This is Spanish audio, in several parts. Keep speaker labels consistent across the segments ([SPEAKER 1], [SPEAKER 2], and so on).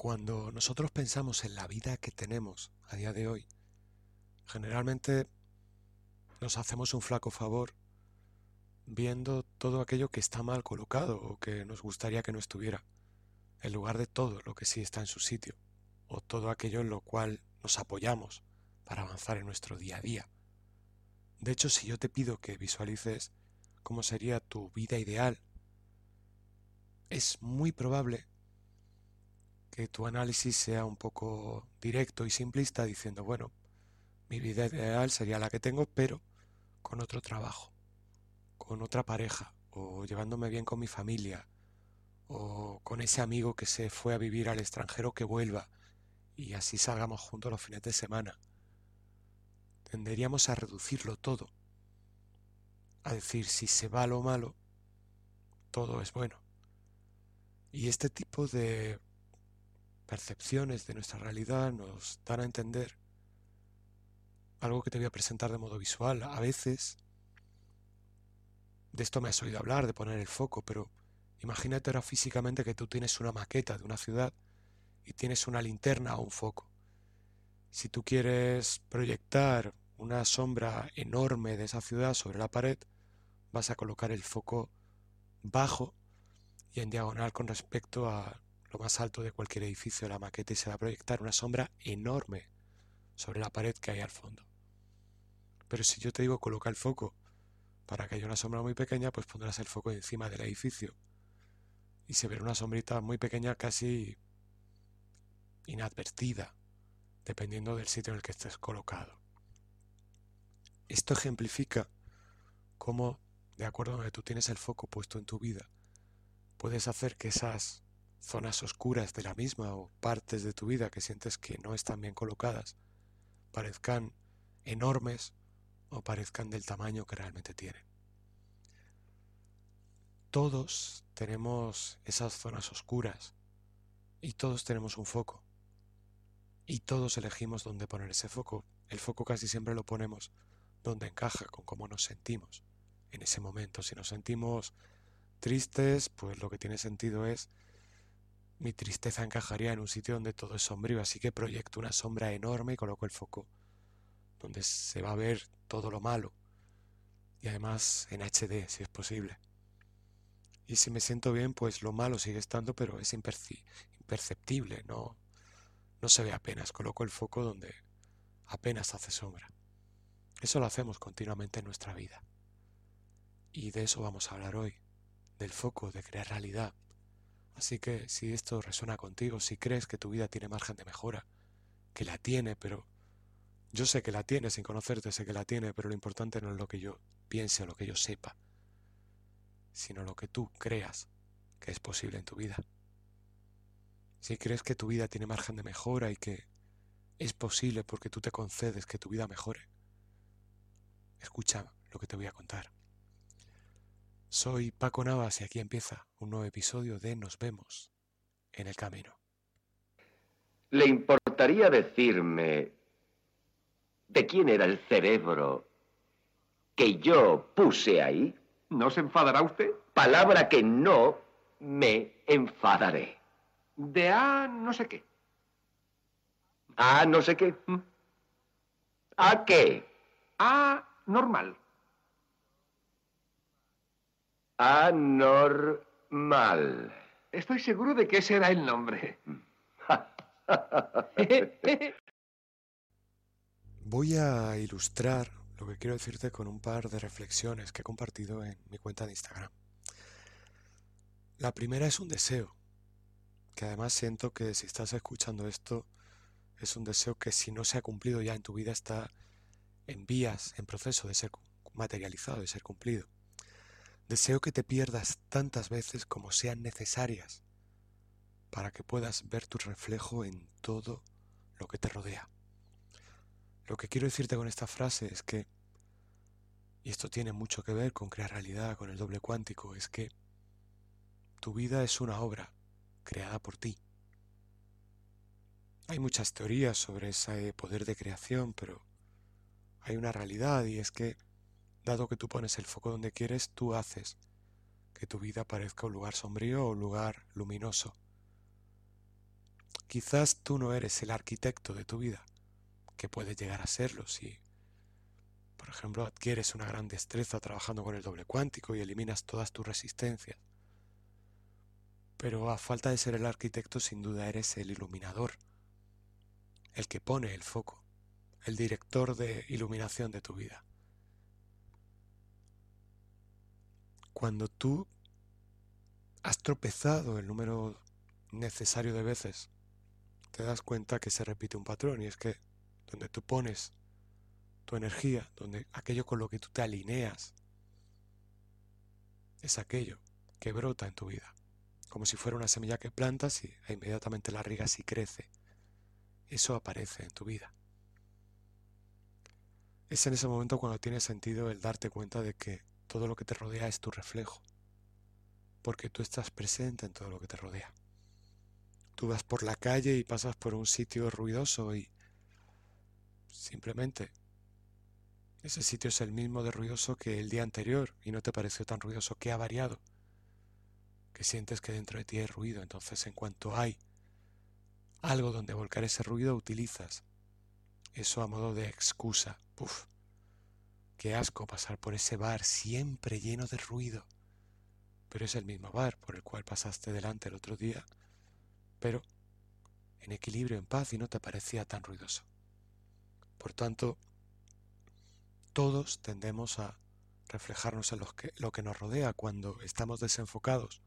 [SPEAKER 1] Cuando nosotros pensamos en la vida que tenemos a día de hoy, generalmente nos hacemos un flaco favor viendo todo aquello que está mal colocado o que nos gustaría que no estuviera, en lugar de todo lo que sí está en su sitio, o todo aquello en lo cual nos apoyamos para avanzar en nuestro día a día. De hecho, si yo te pido que visualices cómo sería tu vida ideal, es muy probable que tu análisis sea un poco directo y simplista diciendo, bueno, mi vida ideal sería la que tengo, pero con otro trabajo, con otra pareja, o llevándome bien con mi familia, o con ese amigo que se fue a vivir al extranjero que vuelva y así salgamos juntos los fines de semana. Tenderíamos a reducirlo todo, a decir si se va lo malo, todo es bueno. Y este tipo de percepciones de nuestra realidad nos dan a entender algo que te voy a presentar de modo visual. A veces, de esto me has oído hablar, de poner el foco, pero imagínate ahora físicamente que tú tienes una maqueta de una ciudad y tienes una linterna o un foco. Si tú quieres proyectar una sombra enorme de esa ciudad sobre la pared, vas a colocar el foco bajo y en diagonal con respecto a lo más alto de cualquier edificio de la maqueta y se va a proyectar una sombra enorme sobre la pared que hay al fondo. Pero si yo te digo coloca el foco para que haya una sombra muy pequeña, pues pondrás el foco encima del edificio y se verá una sombrita muy pequeña casi inadvertida, dependiendo del sitio en el que estés colocado. Esto ejemplifica cómo, de acuerdo a donde tú tienes el foco puesto en tu vida, puedes hacer que esas zonas oscuras de la misma o partes de tu vida que sientes que no están bien colocadas parezcan enormes o parezcan del tamaño que realmente tienen. Todos tenemos esas zonas oscuras y todos tenemos un foco y todos elegimos dónde poner ese foco. El foco casi siempre lo ponemos donde encaja con cómo nos sentimos en ese momento. Si nos sentimos tristes, pues lo que tiene sentido es mi tristeza encajaría en un sitio donde todo es sombrío, así que proyecto una sombra enorme y coloco el foco donde se va a ver todo lo malo y además en HD si es posible. Y si me siento bien, pues lo malo sigue estando, pero es imperceptible, no, no se ve apenas. Coloco el foco donde apenas hace sombra. Eso lo hacemos continuamente en nuestra vida. Y de eso vamos a hablar hoy, del foco, de crear realidad, Así que si esto resuena contigo, si crees que tu vida tiene margen de mejora, que la tiene, pero yo sé que la tiene sin conocerte, sé que la tiene, pero lo importante no es lo que yo piense o lo que yo sepa, sino lo que tú creas que es posible en tu vida. Si crees que tu vida tiene margen de mejora y que es posible porque tú te concedes que tu vida mejore, escucha lo que te voy a contar. Soy Paco Navas y aquí empieza un nuevo episodio de Nos vemos en el camino.
[SPEAKER 2] ¿Le importaría decirme de quién era el cerebro que yo puse ahí?
[SPEAKER 3] ¿No se enfadará usted?
[SPEAKER 2] Palabra que no me enfadaré.
[SPEAKER 3] De A no sé qué.
[SPEAKER 2] ¿A no sé qué? ¿Mm? ¿A qué?
[SPEAKER 3] A normal.
[SPEAKER 2] Anormal.
[SPEAKER 3] Estoy seguro de que ese era el nombre.
[SPEAKER 1] Voy a ilustrar lo que quiero decirte con un par de reflexiones que he compartido en mi cuenta de Instagram. La primera es un deseo, que además siento que si estás escuchando esto, es un deseo que si no se ha cumplido ya en tu vida está en vías, en proceso de ser materializado, de ser cumplido. Deseo que te pierdas tantas veces como sean necesarias para que puedas ver tu reflejo en todo lo que te rodea. Lo que quiero decirte con esta frase es que, y esto tiene mucho que ver con crear realidad, con el doble cuántico, es que tu vida es una obra creada por ti. Hay muchas teorías sobre ese poder de creación, pero hay una realidad y es que, dado que tú pones el foco donde quieres, tú haces que tu vida parezca un lugar sombrío o un lugar luminoso. Quizás tú no eres el arquitecto de tu vida, que puedes llegar a serlo si, por ejemplo, adquieres una gran destreza trabajando con el doble cuántico y eliminas todas tus resistencias. Pero a falta de ser el arquitecto, sin duda eres el iluminador, el que pone el foco, el director de iluminación de tu vida. Cuando tú has tropezado el número necesario de veces, te das cuenta que se repite un patrón y es que donde tú pones tu energía, donde aquello con lo que tú te alineas, es aquello que brota en tu vida, como si fuera una semilla que plantas y e inmediatamente la riegas y crece. Eso aparece en tu vida. Es en ese momento cuando tiene sentido el darte cuenta de que todo lo que te rodea es tu reflejo, porque tú estás presente en todo lo que te rodea. Tú vas por la calle y pasas por un sitio ruidoso y simplemente ese sitio es el mismo de ruidoso que el día anterior y no te pareció tan ruidoso que ha variado, que sientes que dentro de ti hay ruido, entonces en cuanto hay algo donde volcar ese ruido utilizas eso a modo de excusa. Puf, Qué asco pasar por ese bar siempre lleno de ruido. Pero es el mismo bar por el cual pasaste delante el otro día, pero en equilibrio, en paz y no te parecía tan ruidoso. Por tanto, todos tendemos a reflejarnos en que, lo que nos rodea cuando estamos desenfocados.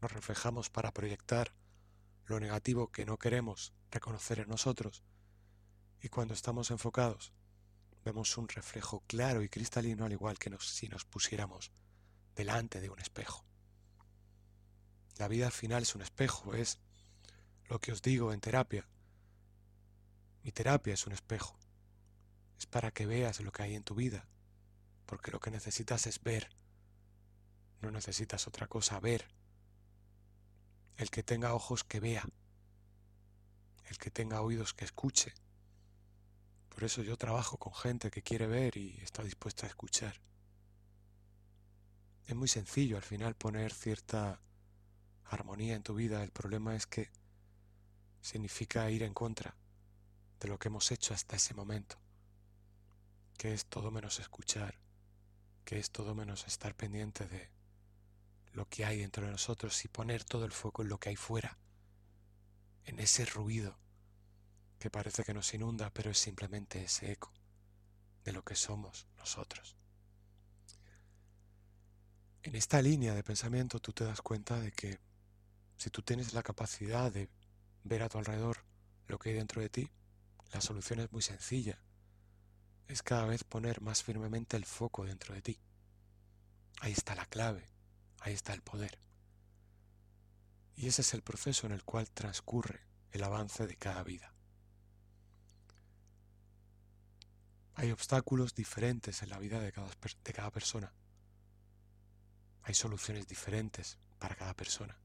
[SPEAKER 1] Nos reflejamos para proyectar lo negativo que no queremos reconocer en nosotros. Y cuando estamos enfocados, vemos un reflejo claro y cristalino al igual que si nos pusiéramos delante de un espejo. La vida al final es un espejo, es lo que os digo en terapia. Mi terapia es un espejo. Es para que veas lo que hay en tu vida, porque lo que necesitas es ver. No necesitas otra cosa, ver. El que tenga ojos que vea. El que tenga oídos que escuche. Por eso yo trabajo con gente que quiere ver y está dispuesta a escuchar. Es muy sencillo al final poner cierta armonía en tu vida. El problema es que significa ir en contra de lo que hemos hecho hasta ese momento, que es todo menos escuchar, que es todo menos estar pendiente de lo que hay dentro de nosotros y poner todo el foco en lo que hay fuera, en ese ruido que parece que nos inunda, pero es simplemente ese eco de lo que somos nosotros. En esta línea de pensamiento tú te das cuenta de que si tú tienes la capacidad de ver a tu alrededor lo que hay dentro de ti, la solución es muy sencilla. Es cada vez poner más firmemente el foco dentro de ti. Ahí está la clave, ahí está el poder. Y ese es el proceso en el cual transcurre el avance de cada vida. Hay obstáculos diferentes en la vida de cada, de cada persona. Hay soluciones diferentes para cada persona.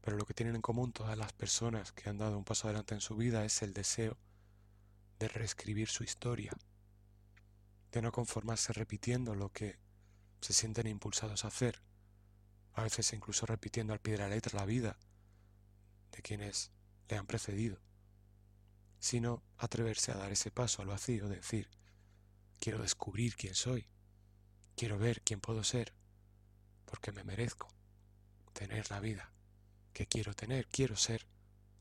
[SPEAKER 1] Pero lo que tienen en común todas las personas que han dado un paso adelante en su vida es el deseo de reescribir su historia, de no conformarse repitiendo lo que se sienten impulsados a hacer, a veces incluso repitiendo al pie de la letra la vida de quienes le han precedido sino atreverse a dar ese paso al vacío, decir, quiero descubrir quién soy, quiero ver quién puedo ser, porque me merezco tener la vida que quiero tener, quiero ser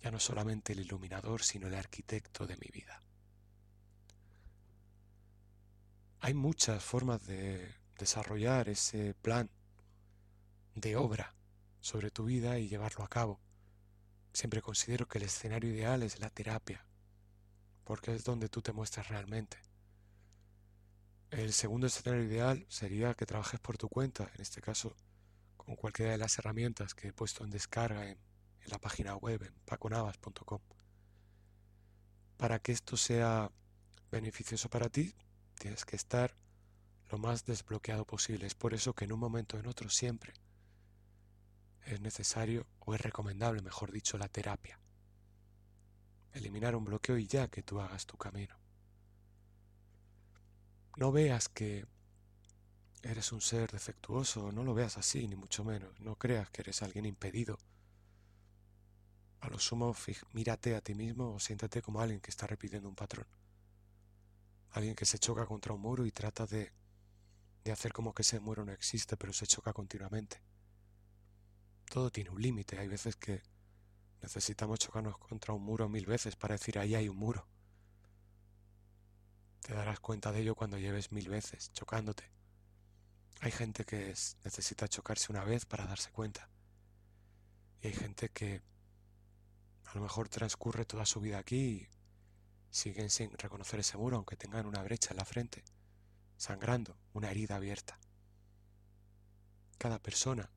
[SPEAKER 1] ya no solamente el iluminador, sino el arquitecto de mi vida. Hay muchas formas de desarrollar ese plan de obra sobre tu vida y llevarlo a cabo. Siempre considero que el escenario ideal es la terapia, porque es donde tú te muestras realmente. El segundo escenario ideal sería que trabajes por tu cuenta, en este caso con cualquiera de las herramientas que he puesto en descarga en, la página web en paconavas.com. Para que esto sea beneficioso para ti, tienes que estar lo más desbloqueado posible. Es por eso que en un momento o en otro siempre es necesario o es recomendable, mejor dicho, la terapia. Eliminar un bloqueo y ya que tú hagas tu camino. No veas que eres un ser defectuoso, no lo veas así, ni mucho menos. No creas que eres alguien impedido. A lo sumo, mírate a ti mismo o siéntate como alguien que está repitiendo un patrón. Alguien que se choca contra un muro y trata de, de hacer como que ese muro no existe, pero se choca continuamente. Todo tiene un límite. Hay veces que necesitamos chocarnos contra un muro mil veces para decir ahí hay un muro. Te darás cuenta de ello cuando lleves mil veces chocándote. Hay gente que necesita chocarse una vez para darse cuenta. Y hay gente que a lo mejor transcurre toda su vida aquí y siguen sin reconocer ese muro, aunque tengan una brecha en la frente, sangrando, una herida abierta. Cada persona,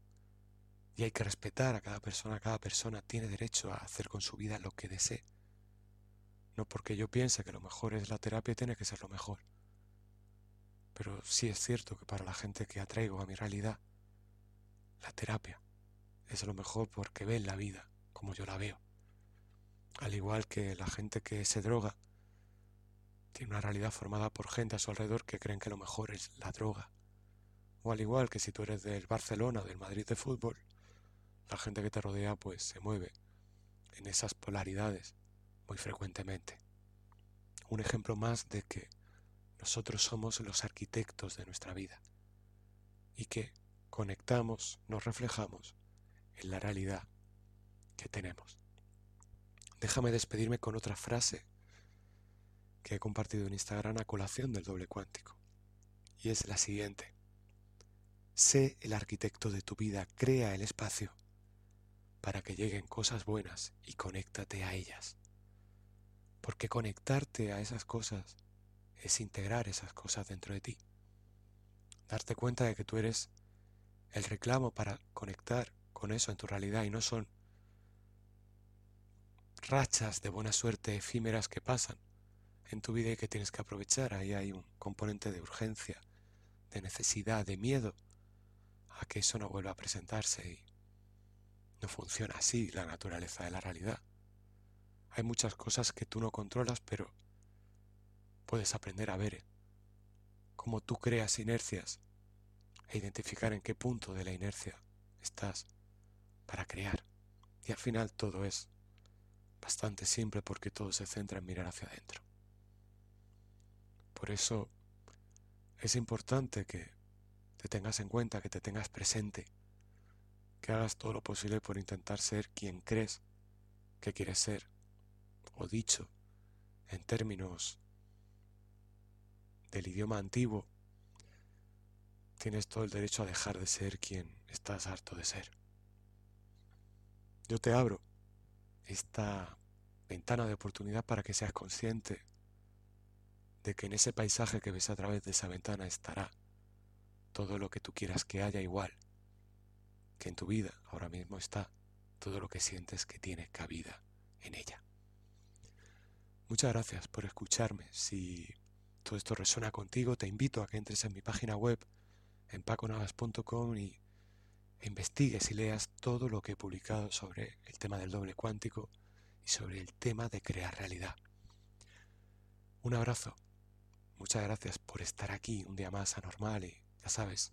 [SPEAKER 1] y hay que respetar a cada persona, cada persona tiene derecho a hacer con su vida lo que desee. No porque yo piense que lo mejor es la terapia, tiene que ser lo mejor. Pero sí es cierto que para la gente que atraigo a mi realidad, la terapia es lo mejor porque ven la vida como yo la veo. Al igual que la gente que se droga tiene una realidad formada por gente a su alrededor que creen que lo mejor es la droga. O al igual que si tú eres del Barcelona o del Madrid de fútbol, la gente que te rodea pues se mueve en esas polaridades muy frecuentemente. Un ejemplo más de que nosotros somos los arquitectos de nuestra vida y que conectamos, nos reflejamos en la realidad que tenemos. Déjame despedirme con otra frase que he compartido en Instagram a colación del doble cuántico. Y es la siguiente. Sé el arquitecto de tu vida, crea el espacio para que lleguen cosas buenas y conéctate a ellas. Porque conectarte a esas cosas es integrar esas cosas dentro de ti. Darte cuenta de que tú eres el reclamo para conectar con eso en tu realidad y no son rachas de buena suerte efímeras que pasan en tu vida y que tienes que aprovechar. Ahí hay un componente de urgencia, de necesidad, de miedo a que eso no vuelva a presentarse no funciona así la naturaleza de la realidad. Hay muchas cosas que tú no controlas, pero puedes aprender a ver cómo tú creas inercias e identificar en qué punto de la inercia estás para crear. Y al final todo es bastante simple porque todo se centra en mirar hacia adentro. Por eso es importante que te tengas en cuenta, que te tengas presente, que hagas todo lo posible por intentar ser quien crees que quieres ser, o dicho en términos del idioma antiguo, tienes todo el derecho a dejar de ser quien estás harto de ser. Yo te abro esta ventana de oportunidad para que seas consciente de que en ese paisaje que ves a través de esa ventana estará todo lo que tú quieras que haya igual, que en tu vida ahora mismo está todo lo que sientes que tiene cabida en ella. Muchas gracias por escucharme. Si todo esto resuena contigo, te invito a que entres en mi página web en paconavas.com y investigues y leas todo lo que he publicado sobre el tema del doble cuántico y sobre el tema de crear realidad. Un abrazo. Muchas gracias por estar aquí un día más anormal y ya sabes,